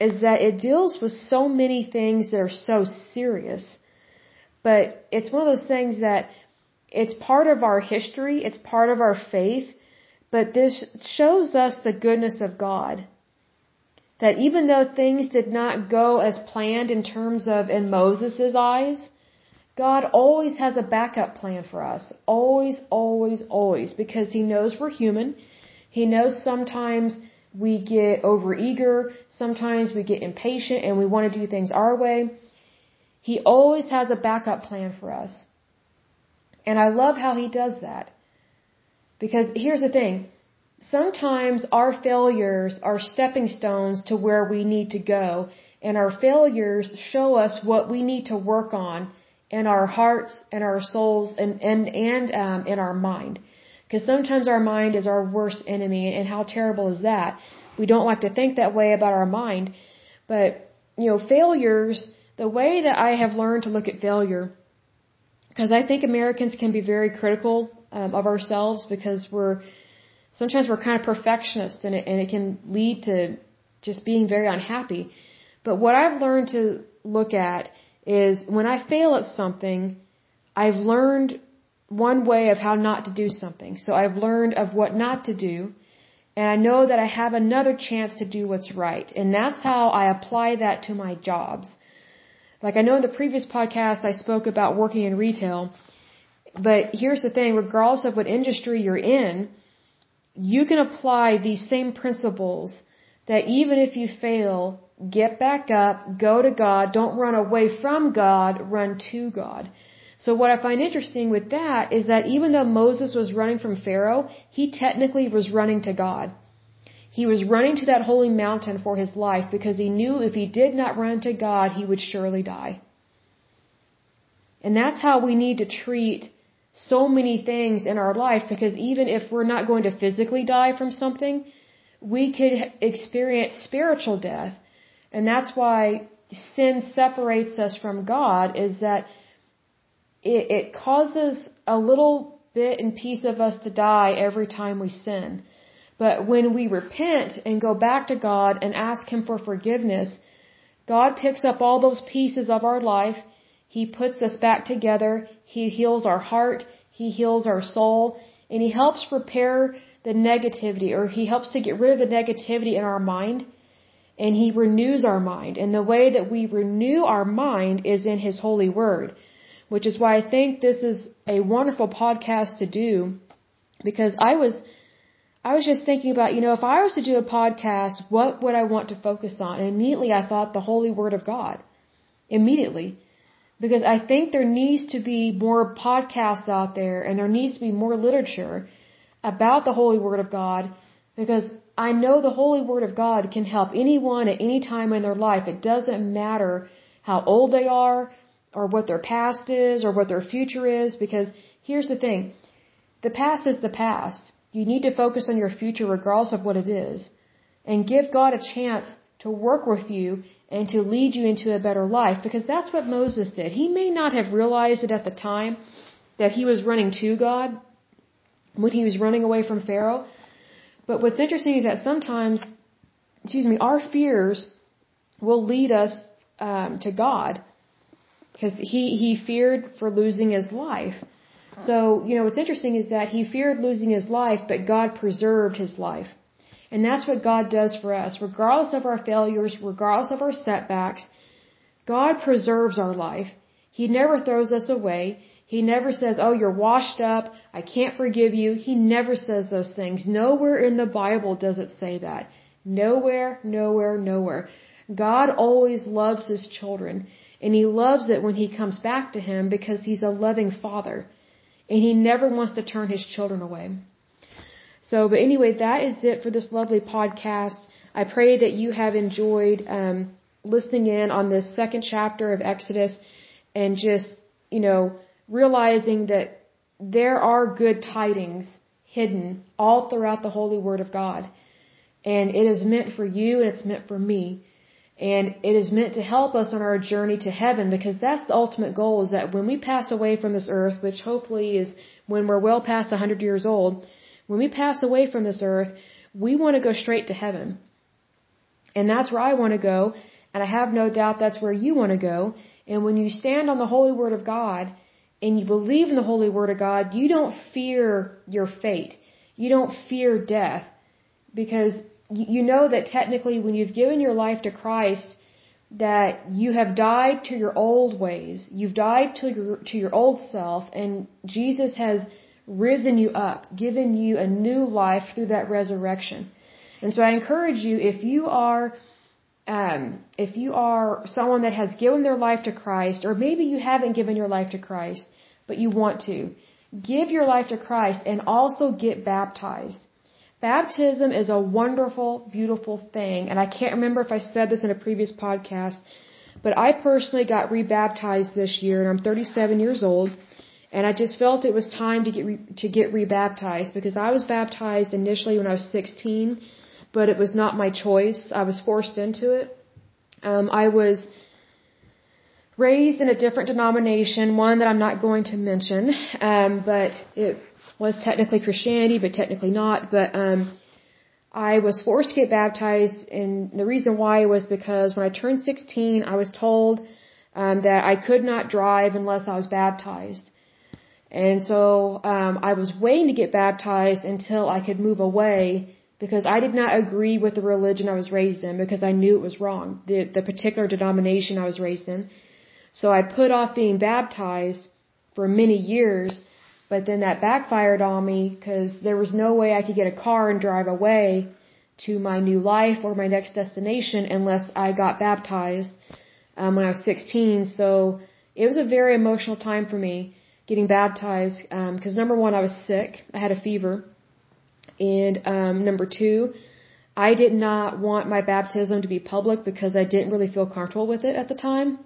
is that it deals with so many things that are so serious. But it's one of those things that it's part of our history, it's part of our faith, but this shows us the goodness of God. That even though things did not go as planned in terms of in Moses' eyes, God always has a backup plan for us. Always, always, always. Because He knows we're human. He knows sometimes we get overeager. Sometimes we get impatient and we want to do things our way. He always has a backup plan for us. And I love how He does that. Because here's the thing. Sometimes our failures are stepping stones to where we need to go. And our failures show us what we need to work on in our hearts and our souls and and and um, in our mind. Because sometimes our mind is our worst enemy, and how terrible is that? We don't like to think that way about our mind. But, you know, failures, the way that I have learned to look at failure, because I think Americans can be very critical um, of ourselves because we're, sometimes we're kind of perfectionists and it, and it can lead to just being very unhappy. But what I've learned to look at is when I fail at something, I've learned one way of how not to do something. So I've learned of what not to do, and I know that I have another chance to do what's right. And that's how I apply that to my jobs. Like I know in the previous podcast I spoke about working in retail, but here's the thing, regardless of what industry you're in, you can apply these same principles that even if you fail, get back up, go to God, don't run away from God, run to God. So what I find interesting with that is that even though Moses was running from Pharaoh, he technically was running to God. He was running to that holy mountain for his life because he knew if he did not run to God, he would surely die. And that's how we need to treat so many things in our life because even if we're not going to physically die from something, we could experience spiritual death. And that's why sin separates us from God is that it, it causes a little bit and piece of us to die every time we sin. But when we repent and go back to God and ask Him for forgiveness, God picks up all those pieces of our life. He puts us back together. He heals our heart. He heals our soul. And He helps repair the negativity or He helps to get rid of the negativity in our mind. And He renews our mind. And the way that we renew our mind is in His holy word which is why I think this is a wonderful podcast to do because I was I was just thinking about, you know, if I was to do a podcast, what would I want to focus on? And immediately I thought the holy word of God. Immediately. Because I think there needs to be more podcasts out there and there needs to be more literature about the holy word of God because I know the holy word of God can help anyone at any time in their life. It doesn't matter how old they are, or what their past is or what their future is because here's the thing. The past is the past. You need to focus on your future regardless of what it is and give God a chance to work with you and to lead you into a better life because that's what Moses did. He may not have realized it at the time that he was running to God when he was running away from Pharaoh. But what's interesting is that sometimes, excuse me, our fears will lead us um, to God because he he feared for losing his life. So you know what's interesting is that he feared losing his life, but God preserved his life, and that's what God does for us, regardless of our failures, regardless of our setbacks. God preserves our life. He never throws us away. He never says, "Oh, you're washed up. I can't forgive you." He never says those things. Nowhere in the Bible does it say that. Nowhere, nowhere, nowhere. God always loves his children. And he loves it when he comes back to him because he's a loving father. And he never wants to turn his children away. So, but anyway, that is it for this lovely podcast. I pray that you have enjoyed um, listening in on this second chapter of Exodus and just, you know, realizing that there are good tidings hidden all throughout the Holy Word of God. And it is meant for you and it's meant for me. And it is meant to help us on our journey to heaven because that's the ultimate goal is that when we pass away from this earth, which hopefully is when we're well past 100 years old, when we pass away from this earth, we want to go straight to heaven. And that's where I want to go. And I have no doubt that's where you want to go. And when you stand on the Holy Word of God and you believe in the Holy Word of God, you don't fear your fate. You don't fear death because you know that technically when you've given your life to Christ, that you have died to your old ways. You've died to your, to your old self and Jesus has risen you up, given you a new life through that resurrection. And so I encourage you, if you are, um, if you are someone that has given their life to Christ, or maybe you haven't given your life to Christ, but you want to, give your life to Christ and also get baptized. Baptism is a wonderful, beautiful thing, and I can't remember if I said this in a previous podcast, but I personally got rebaptized this year, and I'm 37 years old, and I just felt it was time to get re, to get rebaptized because I was baptized initially when I was 16, but it was not my choice. I was forced into it. Um, I was raised in a different denomination, one that I'm not going to mention, um, but it was technically Christianity, but technically not. But um, I was forced to get baptized, and the reason why was because when I turned 16, I was told um, that I could not drive unless I was baptized. And so um, I was waiting to get baptized until I could move away because I did not agree with the religion I was raised in because I knew it was wrong, the, the particular denomination I was raised in. So I put off being baptized for many years, but then that backfired on me because there was no way I could get a car and drive away to my new life or my next destination unless I got baptized um, when I was 16. So it was a very emotional time for me getting baptized because um, number one, I was sick. I had a fever. And um, number two, I did not want my baptism to be public because I didn't really feel comfortable with it at the time.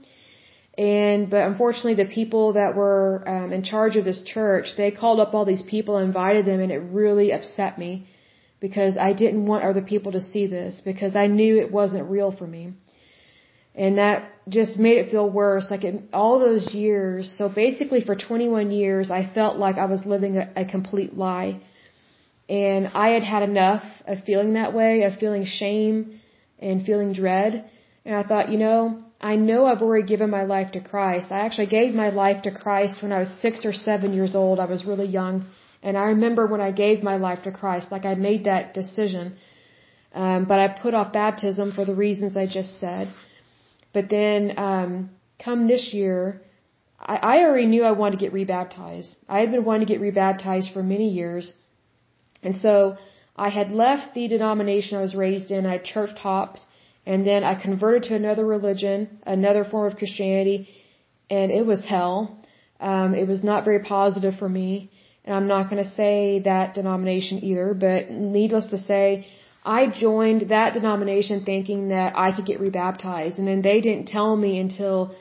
And but unfortunately, the people that were um, in charge of this church, they called up all these people, invited them, and it really upset me because I didn't want other people to see this because I knew it wasn't real for me. And that just made it feel worse. Like in all those years, so basically for 21 years, I felt like I was living a, a complete lie. And I had had enough of feeling that way, of feeling shame and feeling dread. And I thought, you know, I know I've already given my life to Christ. I actually gave my life to Christ when I was six or seven years old. I was really young. And I remember when I gave my life to Christ, like I made that decision. Um, but I put off baptism for the reasons I just said. But then, um, come this year, I, I already knew I wanted to get rebaptized. I had been wanting to get rebaptized for many years. And so I had left the denomination I was raised in. I church hopped and then I converted to another religion, another form of Christianity, and it was hell. Um, it was not very positive for me. And I'm not going to say that denomination either, but needless to say, I joined that denomination thinking that I could get rebaptized. And then they didn't tell me until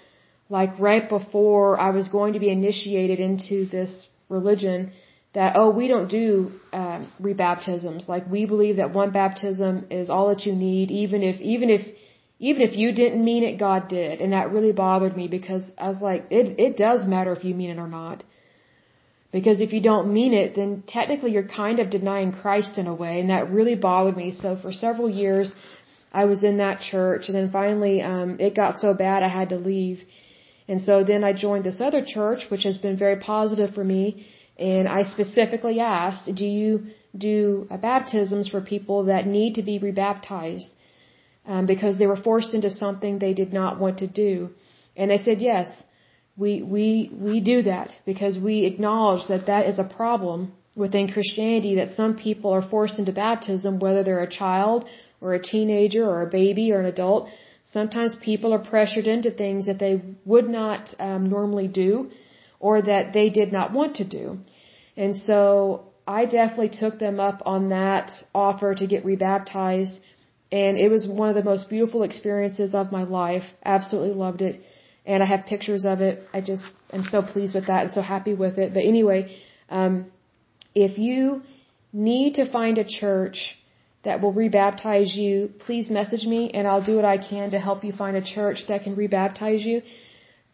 like right before I was going to be initiated into this religion that oh we don't do um, rebaptisms. Like we believe that one baptism is all that you need even if even if even if you didn't mean it God did. And that really bothered me because I was like it it does matter if you mean it or not. Because if you don't mean it then technically you're kind of denying Christ in a way. And that really bothered me. So for several years I was in that church. And then finally um it got so bad I had to leave. And so then I joined this other church which has been very positive for me and I specifically asked, do you do baptisms for people that need to be rebaptized um, because they were forced into something they did not want to do? And they said, yes, we, we, we do that because we acknowledge that that is a problem within Christianity that some people are forced into baptism, whether they're a child or a teenager or a baby or an adult. Sometimes people are pressured into things that they would not um, normally do or that they did not want to do. And so I definitely took them up on that offer to get rebaptized. And it was one of the most beautiful experiences of my life. Absolutely loved it. And I have pictures of it. I just am so pleased with that and so happy with it. But anyway, um, if you need to find a church that will rebaptize you, please message me and I'll do what I can to help you find a church that can rebaptize you.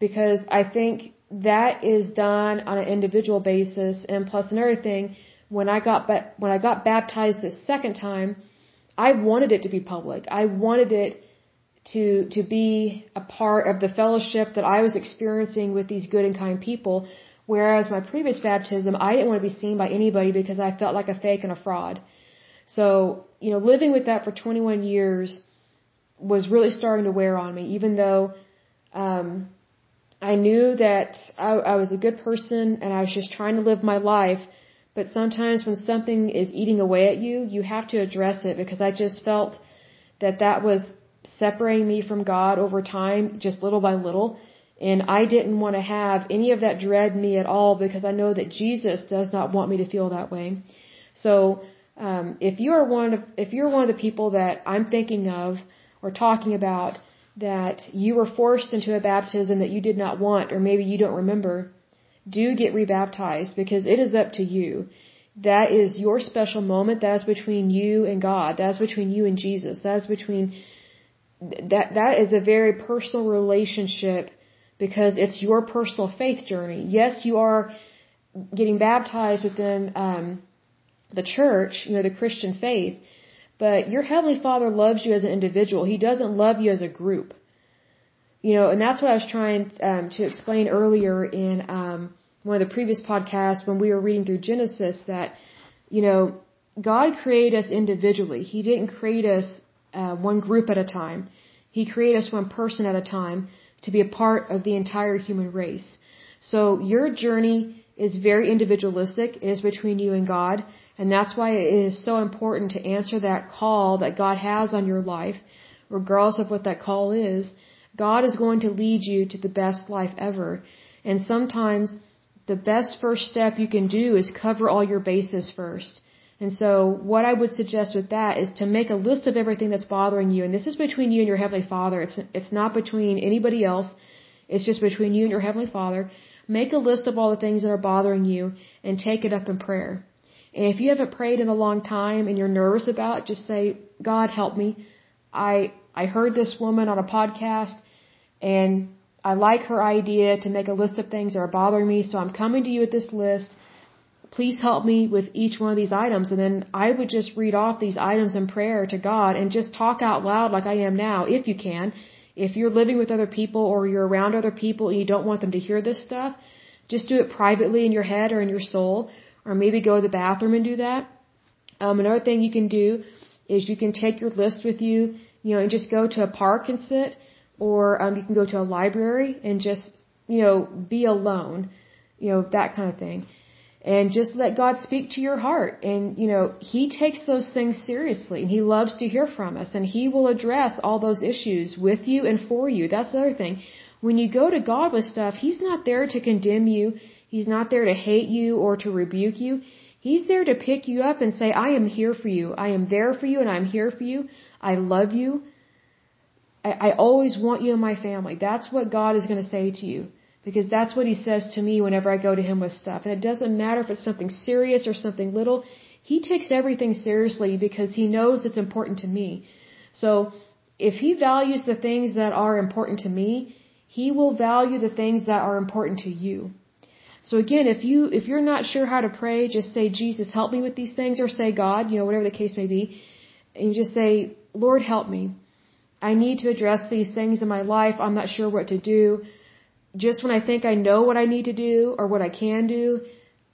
Because I think that is done on an individual basis and plus another thing when I got ba- when I got baptized the second time I wanted it to be public. I wanted it to to be a part of the fellowship that I was experiencing with these good and kind people whereas my previous baptism I didn't want to be seen by anybody because I felt like a fake and a fraud. So you know living with that for 21 years was really starting to wear on me even though um I knew that I, I was a good person and I was just trying to live my life. But sometimes when something is eating away at you, you have to address it because I just felt that that was separating me from God over time, just little by little. And I didn't want to have any of that dread me at all because I know that Jesus does not want me to feel that way. So, um, if you are one of, if you're one of the people that I'm thinking of or talking about, that you were forced into a baptism that you did not want or maybe you don't remember do get rebaptized because it is up to you. That is your special moment. That is between you and God. That is between you and Jesus. That is between that that is a very personal relationship because it's your personal faith journey. Yes, you are getting baptized within um, the church, you know, the Christian faith, but your heavenly Father loves you as an individual. He doesn't love you as a group. You know, and that's what I was trying um, to explain earlier in um, one of the previous podcasts when we were reading through Genesis. That you know, God created us individually. He didn't create us uh, one group at a time. He created us one person at a time to be a part of the entire human race. So your journey is very individualistic. It is between you and God. And that's why it is so important to answer that call that God has on your life, regardless of what that call is. God is going to lead you to the best life ever. And sometimes the best first step you can do is cover all your bases first. And so what I would suggest with that is to make a list of everything that's bothering you. And this is between you and your Heavenly Father. It's, it's not between anybody else. It's just between you and your Heavenly Father. Make a list of all the things that are bothering you and take it up in prayer. And if you haven't prayed in a long time and you're nervous about it, just say, God help me. I, I heard this woman on a podcast and I like her idea to make a list of things that are bothering me. So I'm coming to you with this list please help me with each one of these items. And then I would just read off these items in prayer to God and just talk out loud like I am now, if you can. If you're living with other people or you're around other people and you don't want them to hear this stuff, just do it privately in your head or in your soul, or maybe go to the bathroom and do that. Um, another thing you can do is you can take your list with you, you know, and just go to a park and sit, or um, you can go to a library and just, you know, be alone, you know, that kind of thing and just let God speak to your heart. And, you know, He takes those things seriously and He loves to hear from us and He will address all those issues with you and for you. That's the other thing. When you go to God with stuff, He's not there to condemn you. He's not there to hate you or to rebuke you. He's there to pick you up and say, I am here for you. I am there for you and I'm here for you. I love you. I, I always want you in my family. That's what God is going to say to you. Because that's what he says to me whenever I go to him with stuff. And it doesn't matter if it's something serious or something little. He takes everything seriously because he knows it's important to me. So, if he values the things that are important to me, he will value the things that are important to you. So again, if you, if you're not sure how to pray, just say, Jesus, help me with these things, or say, God, you know, whatever the case may be, and just say, Lord, help me. I need to address these things in my life. I'm not sure what to do just when I think I know what I need to do or what I can do,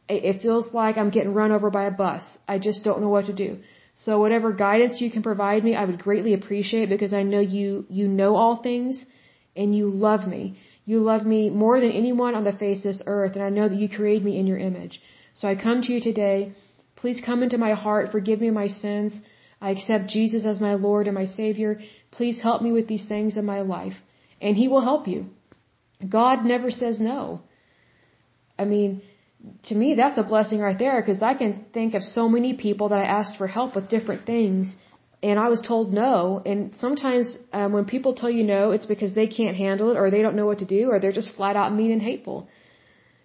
it feels like I'm getting run over by a bus. I just don't know what to do. So whatever guidance you can provide me, I would greatly appreciate because I know you, you know all things and you love me. You love me more than anyone on the face of this earth and I know that you created me in your image. So I come to you today. Please come into my heart. Forgive me my sins. I accept Jesus as my Lord and my Savior. Please help me with these things in my life. And He will help you. God never says no. I mean, to me, that's a blessing right there because I can think of so many people that I asked for help with different things and I was told no. And sometimes um, when people tell you no, it's because they can't handle it or they don't know what to do or they're just flat out mean and hateful.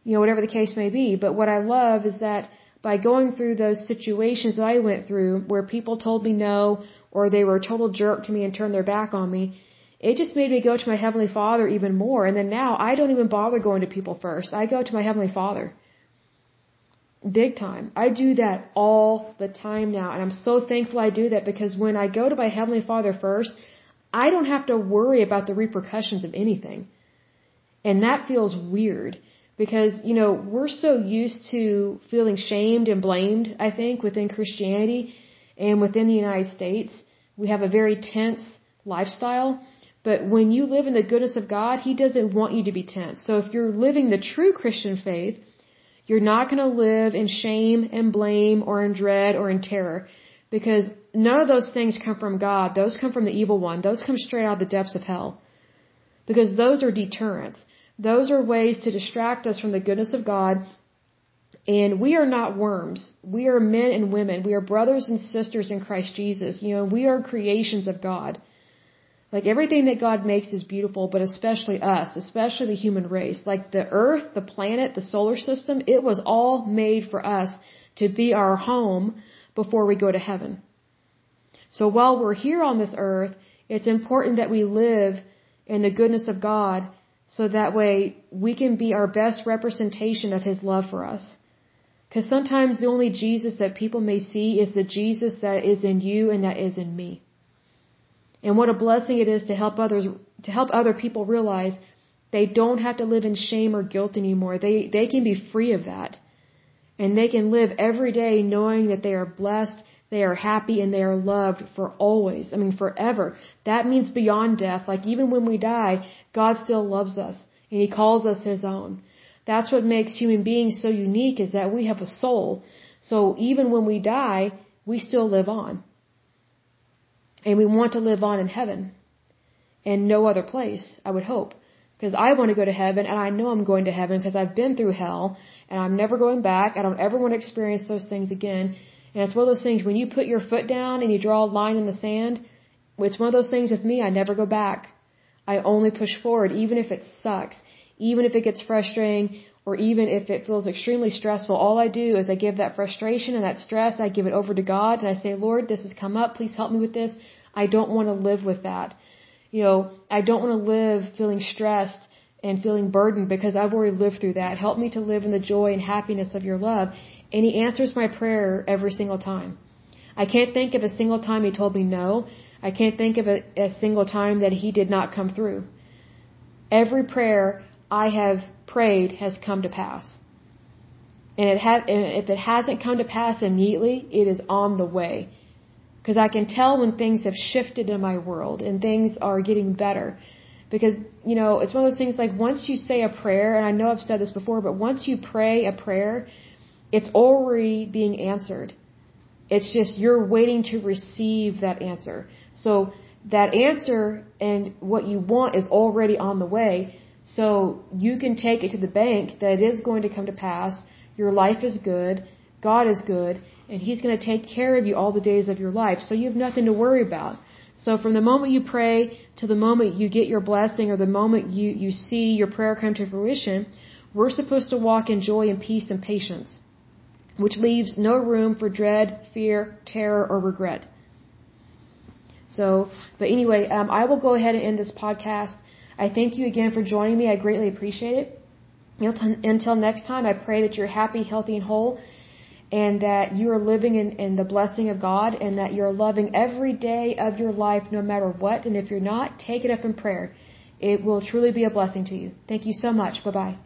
You know, whatever the case may be. But what I love is that by going through those situations that I went through where people told me no or they were a total jerk to me and turned their back on me, it just made me go to my Heavenly Father even more. And then now I don't even bother going to people first. I go to my Heavenly Father. Big time. I do that all the time now. And I'm so thankful I do that because when I go to my Heavenly Father first, I don't have to worry about the repercussions of anything. And that feels weird because, you know, we're so used to feeling shamed and blamed, I think, within Christianity and within the United States. We have a very tense lifestyle but when you live in the goodness of God, He doesn't want you to be tense. So if you're living the true Christian faith, you're not going to live in shame and blame or in dread or in terror. Because none of those things come from God. Those come from the evil one. Those come straight out of the depths of hell. Because those are deterrents. Those are ways to distract us from the goodness of God. And we are not worms. We are men and women. We are brothers and sisters in Christ Jesus. You know, we are creations of God. Like everything that God makes is beautiful, but especially us, especially the human race. Like the earth, the planet, the solar system, it was all made for us to be our home before we go to heaven. So while we're here on this earth, it's important that we live in the goodness of God so that way we can be our best representation of His love for us. Because sometimes the only Jesus that people may see is the Jesus that is in you and that is in me. And what a blessing it is to help others, to help other people realize they don't have to live in shame or guilt anymore. They, they can be free of that. And they can live every day knowing that they are blessed, they are happy, and they are loved for always. I mean, forever. That means beyond death. Like even when we die, God still loves us and He calls us His own. That's what makes human beings so unique is that we have a soul. So even when we die, we still live on. And we want to live on in heaven and no other place, I would hope. Because I want to go to heaven and I know I'm going to heaven because I've been through hell and I'm never going back. I don't ever want to experience those things again. And it's one of those things when you put your foot down and you draw a line in the sand, it's one of those things with me, I never go back. I only push forward, even if it sucks, even if it gets frustrating, or even if it feels extremely stressful. All I do is I give that frustration and that stress, I give it over to God and I say, Lord, this has come up. Please help me with this. I don't want to live with that. You know, I don't want to live feeling stressed and feeling burdened because I've already lived through that. Help me to live in the joy and happiness of your love. And He answers my prayer every single time. I can't think of a single time He told me no. I can't think of a, a single time that He did not come through. Every prayer I have prayed has come to pass. And, it ha- and if it hasn't come to pass immediately, it is on the way. Because I can tell when things have shifted in my world and things are getting better. Because, you know, it's one of those things like once you say a prayer, and I know I've said this before, but once you pray a prayer, it's already being answered. It's just you're waiting to receive that answer. So that answer and what you want is already on the way. So you can take it to the bank that it is going to come to pass. Your life is good. God is good. And He's going to take care of you all the days of your life. So you have nothing to worry about. So from the moment you pray to the moment you get your blessing or the moment you, you see your prayer come to fruition, we're supposed to walk in joy and peace and patience, which leaves no room for dread, fear, terror, or regret. So, but anyway, um, I will go ahead and end this podcast. I thank you again for joining me. I greatly appreciate it. Until next time, I pray that you're happy, healthy, and whole, and that you are living in, in the blessing of God, and that you're loving every day of your life no matter what. And if you're not, take it up in prayer. It will truly be a blessing to you. Thank you so much. Bye bye.